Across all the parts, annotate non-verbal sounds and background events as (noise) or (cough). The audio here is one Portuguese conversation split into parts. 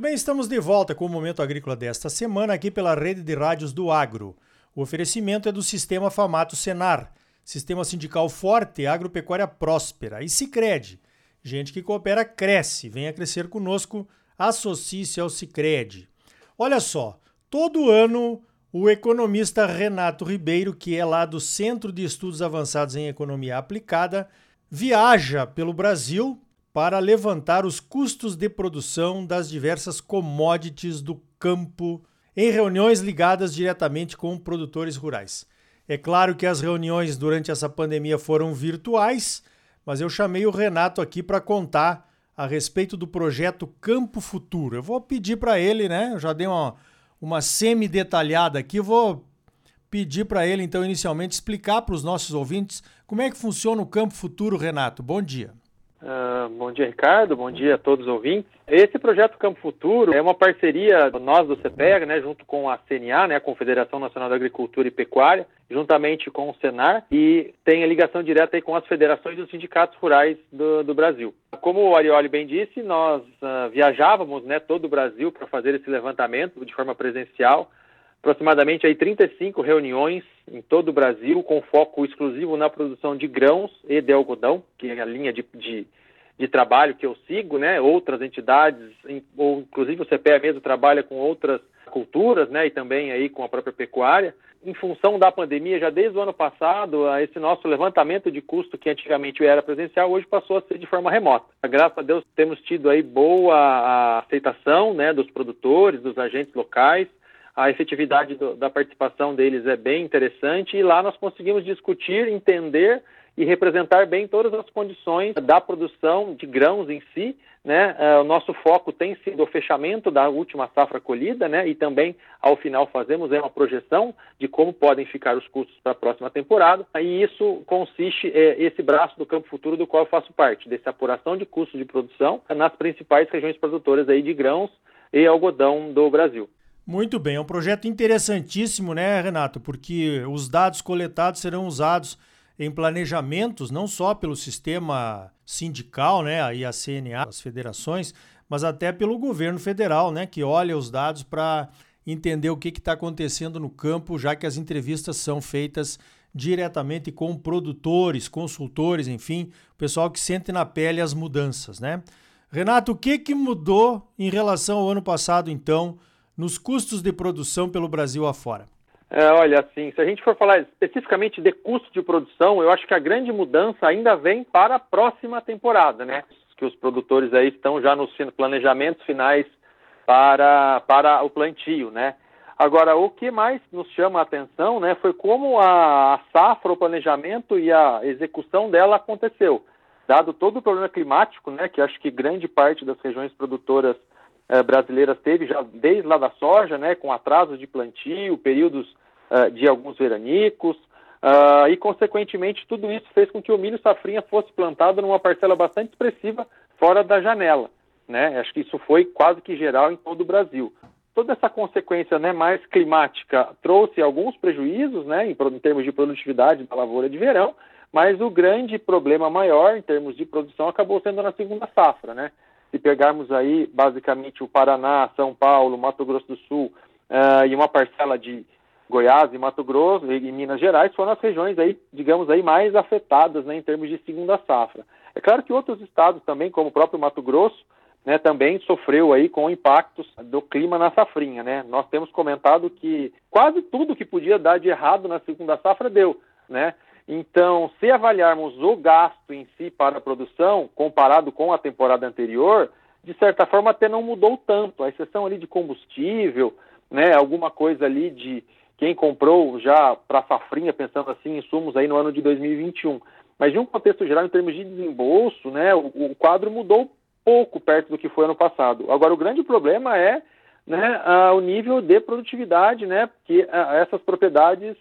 Muito bem, estamos de volta com o Momento Agrícola desta semana aqui pela rede de rádios do Agro. O oferecimento é do Sistema Famato Senar, Sistema Sindical Forte, Agropecuária Próspera e Sicredi. Gente que coopera cresce. Venha crescer conosco, associe-se ao Sicredi. Olha só, todo ano o economista Renato Ribeiro, que é lá do Centro de Estudos Avançados em Economia Aplicada, viaja pelo Brasil para levantar os custos de produção das diversas commodities do campo em reuniões ligadas diretamente com produtores rurais. É claro que as reuniões durante essa pandemia foram virtuais, mas eu chamei o Renato aqui para contar a respeito do projeto Campo Futuro. Eu vou pedir para ele, né? Eu já dei uma, uma semi-detalhada aqui, vou pedir para ele, então, inicialmente, explicar para os nossos ouvintes como é que funciona o Campo Futuro, Renato. Bom dia. Uh, bom dia, Ricardo. Bom dia a todos os ouvintes. Esse projeto Campo Futuro é uma parceria nós do CPEG, né, junto com a CNA, né, a Confederação Nacional da Agricultura e Pecuária, juntamente com o Senar, e tem a ligação direta aí com as federações dos sindicatos rurais do, do Brasil. Como o Arioli bem disse, nós uh, viajávamos né, todo o Brasil para fazer esse levantamento de forma presencial aproximadamente aí 35 reuniões em todo o Brasil, com foco exclusivo na produção de grãos e de algodão, que é a linha de, de, de trabalho que eu sigo, né? Outras entidades, ou inclusive o CPE mesmo trabalha com outras culturas, né? E também aí com a própria pecuária. Em função da pandemia, já desde o ano passado, esse nosso levantamento de custo, que antigamente era presencial, hoje passou a ser de forma remota. Graças a Deus temos tido aí boa aceitação, né? Dos produtores, dos agentes locais a efetividade do, da participação deles é bem interessante e lá nós conseguimos discutir, entender e representar bem todas as condições da produção de grãos em si. Né? Uh, o nosso foco tem sido o fechamento da última safra colhida né? e também, ao final, fazemos uma projeção de como podem ficar os custos para a próxima temporada. E isso consiste, é, esse braço do Campo Futuro do qual eu faço parte, dessa apuração de custos de produção nas principais regiões produtoras aí de grãos e algodão do Brasil. Muito bem, é um projeto interessantíssimo, né, Renato? Porque os dados coletados serão usados em planejamentos, não só pelo sistema sindical, né, aí a CNA, as federações, mas até pelo governo federal, né, que olha os dados para entender o que está acontecendo no campo, já que as entrevistas são feitas diretamente com produtores, consultores, enfim, pessoal que sente na pele as mudanças, né? Renato, o que, que mudou em relação ao ano passado, então, nos custos de produção pelo Brasil afora? É, olha, assim, se a gente for falar especificamente de custo de produção, eu acho que a grande mudança ainda vem para a próxima temporada, né? Que os produtores aí estão já nos planejamentos finais para, para o plantio, né? Agora, o que mais nos chama a atenção, né, foi como a, safra, o planejamento e a execução dela aconteceu. Dado todo o problema climático, né, que acho que grande parte das regiões produtoras brasileiras teve já desde lá da soja, né, com atrasos de plantio, períodos uh, de alguns veranicos, uh, e consequentemente tudo isso fez com que o milho safrinha fosse plantado numa parcela bastante expressiva fora da janela. Né? Acho que isso foi quase que geral em todo o Brasil. Toda essa consequência né, mais climática trouxe alguns prejuízos né, em, em termos de produtividade da lavoura de verão, mas o grande problema maior em termos de produção acabou sendo na segunda safra, né? Se pegarmos aí, basicamente, o Paraná, São Paulo, Mato Grosso do Sul uh, e uma parcela de Goiás e Mato Grosso e Minas Gerais foram as regiões aí, digamos aí, mais afetadas né, em termos de segunda safra. É claro que outros estados também, como o próprio Mato Grosso, né, também sofreu aí com impactos do clima na safrinha, né? Nós temos comentado que quase tudo que podia dar de errado na segunda safra deu, né? Então, se avaliarmos o gasto em si para a produção, comparado com a temporada anterior, de certa forma até não mudou tanto, a exceção ali de combustível, né, alguma coisa ali de quem comprou já para safrinha, pensando assim, insumos aí no ano de 2021. Mas de um contexto geral, em termos de desembolso, né, o, o quadro mudou pouco perto do que foi ano passado. Agora, o grande problema é né, o nível de produtividade né, que essas propriedades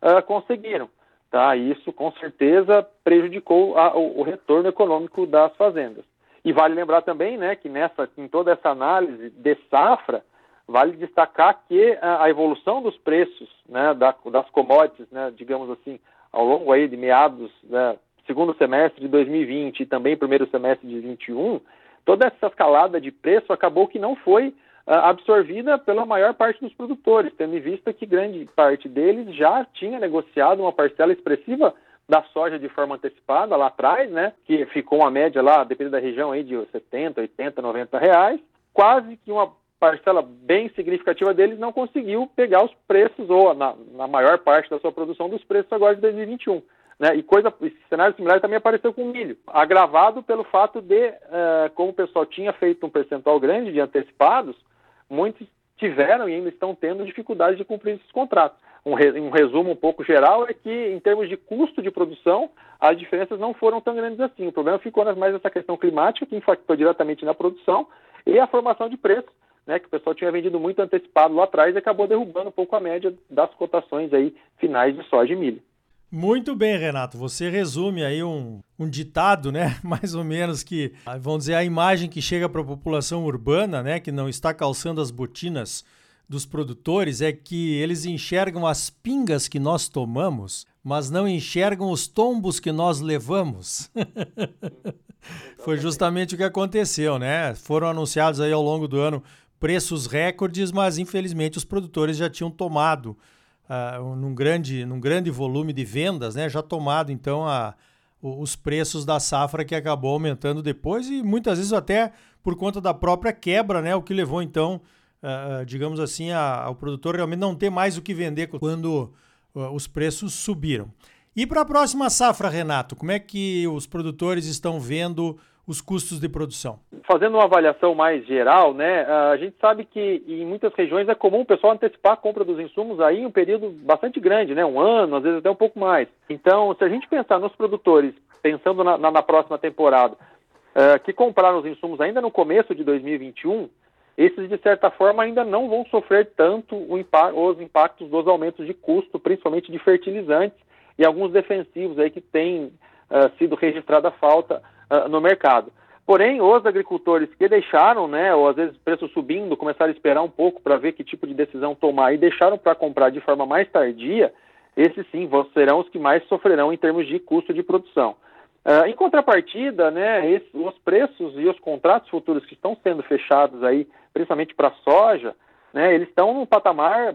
uh, conseguiram. Tá? Isso com certeza prejudicou a, o, o, retorno econômico das fazendas. E vale lembrar também, né, que nessa, em toda essa análise de safra, vale destacar que a, a evolução dos preços, né, da, das commodities, né, digamos assim, ao longo aí de meados, né, segundo semestre de 2020 e também primeiro semestre de 2021, toda essa escalada de preço acabou que não foi absorvida pela maior parte dos produtores, tendo em vista que grande parte deles já tinha negociado uma parcela expressiva da soja de forma antecipada lá atrás, né, que ficou uma média lá, dependendo da região aí de 70, 80, 90 reais, quase que uma parcela bem significativa deles não conseguiu pegar os preços, ou na, na maior parte da sua produção, dos preços agora de 2021. Né? E coisa, esse cenário similar também apareceu com o milho, agravado pelo fato de, uh, como o pessoal tinha feito um percentual grande de antecipados, muitos tiveram e ainda estão tendo dificuldade de cumprir esses contratos. Um, re, um, resumo um pouco geral é que, em termos de custo de produção, as diferenças não foram tão grandes assim. O problema ficou mais nessa questão climática, que impactou diretamente na produção, e a formação de preços, né, que o pessoal tinha vendido muito antecipado lá atrás e acabou derrubando um pouco a média das cotações aí finais de soja e milho. Muito bem, Renato. Você resume aí um, um ditado, né? (laughs) Mais ou menos que, vamos dizer, a imagem que chega para a população urbana, né? Que não está calçando as botinas dos produtores é que eles enxergam as pingas que nós tomamos, mas não enxergam os tombos que nós levamos. (laughs) Foi justamente o que aconteceu, né? Foram anunciados aí ao longo do ano preços recordes, mas infelizmente os produtores já tinham tomado uh, num, grande, num grande volume de vendas, né? Já tomado então a, os preços da safra que acabou aumentando depois e muitas vezes até por conta da própria quebra, né? O que levou então, uh, digamos assim, a, ao produtor realmente não ter mais o que vender quando uh, os preços subiram. E para a próxima safra, Renato, como é que os produtores estão vendo os custos de produção? Fazendo uma avaliação mais geral, né, a gente sabe que em muitas regiões é comum o pessoal antecipar a compra dos insumos aí em um período bastante grande, né, um ano, às vezes até um pouco mais. Então, se a gente pensar nos produtores, pensando na, na, na próxima temporada, uh, que compraram os insumos ainda no começo de 2021, esses, de certa forma, ainda não vão sofrer tanto impa os impactos dos aumentos de custo, principalmente de fertilizantes e alguns defensivos aí que têm uh, sido registrada falta uh, no mercado. Porém, os agricultores que deixaram, né, ou às vezes preço subindo, começaram a esperar um pouco para ver que tipo de decisão tomar e deixaram para comprar de forma mais tardia, esses sim serão os que mais sofrerão em termos de custo de produção. Uh, em contrapartida, né, esse, os preços e os contratos futuros que estão sendo fechados aí, principalmente para soja, né, eles estão num patamar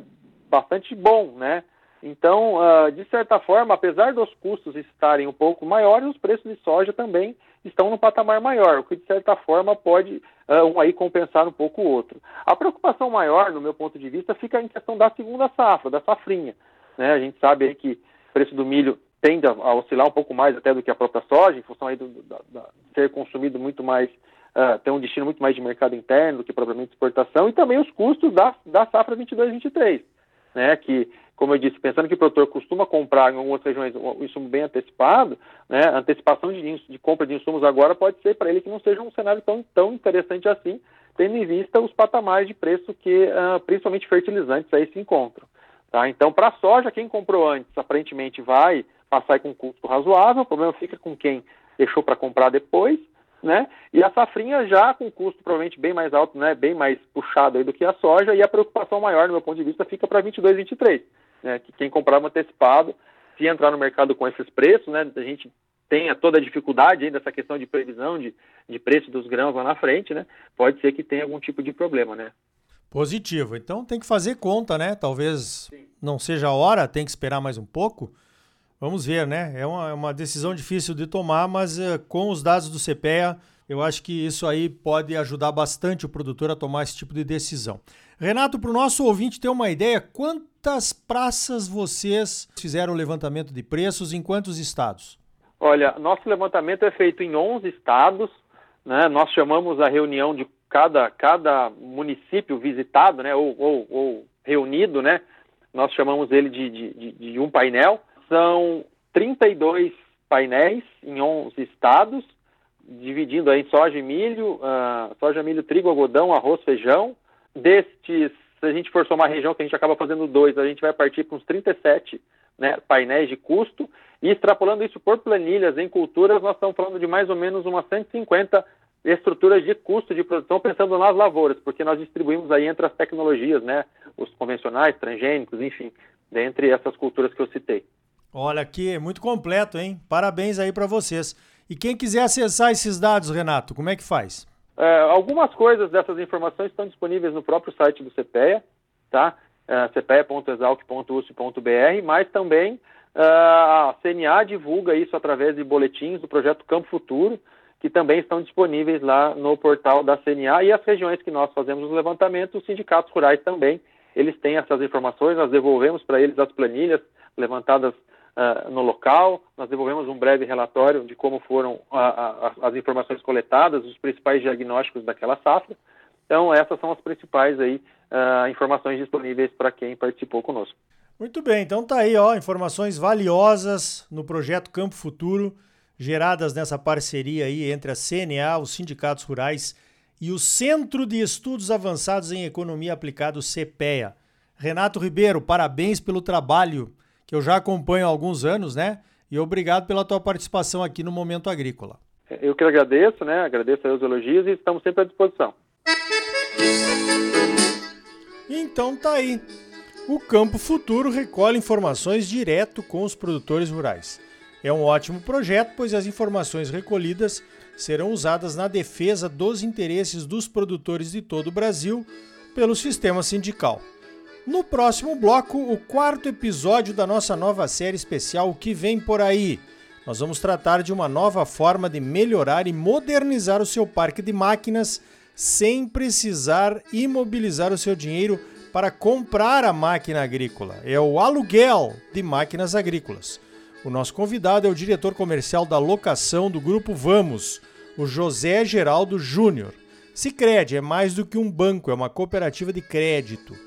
bastante bom, né? Então, uh, de certa forma, apesar dos custos estarem um pouco maiores, os preços de soja também estão no patamar maior, o que de certa forma pode uh, um aí compensar um pouco o outro. A preocupação maior, no meu ponto de vista, fica em questão da segunda safra, da safrinha. Né? A gente sabe que o preço do milho tende a, a, oscilar um pouco mais até do que a própria soja, em função aí do, da, da, ser consumido muito mais, uh, ter um destino muito mais de mercado interno do que propriamente exportação, e também os custos da, da safra 22-23, né? que como eu disse, pensando que o produtor costuma comprar em algumas regiões um insumo bem antecipado, né, a antecipação de, de compra de insumos agora pode ser para ele que não seja um cenário tão, tão interessante assim, tendo em vista os patamares de preço que, uh, principalmente fertilizantes, aí se encontram. Tá? Então, para a soja, quem comprou antes, aparentemente vai passar com um custo razoável, o problema fica com quem deixou para comprar depois, né? E a safrinha já com custo provavelmente bem mais alto, né? Bem mais puxado aí do que a soja, e a preocupação maior, no meu ponto de vista, fica para 22, 23 né, que quem comprava antecipado, se entrar no mercado com esses preços, né, a gente tenha toda a dificuldade ainda dessa questão de previsão de, de preço dos grãos lá na frente, né, pode ser que tenha algum tipo de problema, né. Positivo. Então tem que fazer conta, né? Talvez Sim. não seja a hora, tem que esperar mais um pouco. Vamos ver, né? É uma, é uma decisão difícil de tomar, mas uh, com os dados do CPEA, eu acho que isso aí pode ajudar bastante o produtor a tomar esse tipo de decisão. Renato, para o nosso ouvinte ter uma ideia, quantas praças vocês fizeram o levantamento de preços em quantos estados? Olha, nosso levantamento é feito em 11 estados, né? Nós chamamos a reunião de cada, cada município visitado, né? Ou, ou, ou reunido, né? Nós chamamos ele de, de, de um painel. São 32 painéis em 11 estados, dividindo aí soja e milho, uh, soja, milho, trigo, algodão, arroz, feijão, Destes, se a gente for somar a região, que a gente acaba fazendo dois, a gente vai partir para uns 37 né, painéis de custo, e extrapolando isso por planilhas em culturas, nós estamos falando de mais ou menos umas 150 estruturas de custo de produção, pensando nas lavouras, porque nós distribuímos aí entre as tecnologias, né, os convencionais, transgênicos, enfim, dentre essas culturas que eu citei. Olha aqui, muito completo, hein? Parabéns aí para vocês. E quem quiser acessar esses dados, Renato, como é que faz? É, algumas coisas dessas informações estão disponíveis no próprio site do CPEA, tá? É, mas também é, a CNA divulga isso através de boletins do projeto Campo Futuro, que também estão disponíveis lá no portal da CNA e as regiões que nós fazemos os levantamentos, os sindicatos rurais também, eles têm essas informações, nós devolvemos para eles as planilhas levantadas uh, no local, nós devolvemos um breve relatório de como foram uh, as informações coletadas, os principais diagnósticos daquela safra. Então, essas são as principais aí, uh, informações disponíveis para quem participou conosco. Muito bem, então tá aí, ó, informações valiosas no projeto Campo Futuro, geradas nessa parceria aí entre a CNA, os sindicatos rurais e o Centro de Estudos Avançados em Economia Aplicada, o CPEA. Renato Ribeiro, parabéns pelo trabalho que eu já acompanho há alguns anos, né? E obrigado pela tua participação aqui no Momento Agrícola. Eu que agradeço, né? Agradeço os elogios e estamos sempre à disposição. Então tá aí. O Campo Futuro recolhe informações direto com os produtores rurais. É um ótimo projeto, pois as informações recolhidas serão usadas na defesa dos interesses dos produtores de todo o Brasil pelo sistema sindical. No próximo bloco, o quarto episódio da nossa nova série especial que vem por aí. Nós vamos tratar de uma nova forma de melhorar e modernizar o seu parque de máquinas sem precisar imobilizar o seu dinheiro para comprar a máquina agrícola. É o aluguel de máquinas agrícolas. O nosso convidado é o diretor comercial da locação do Grupo Vamos, o José Geraldo Júnior. Sicredi é mais do que um banco, é uma cooperativa de crédito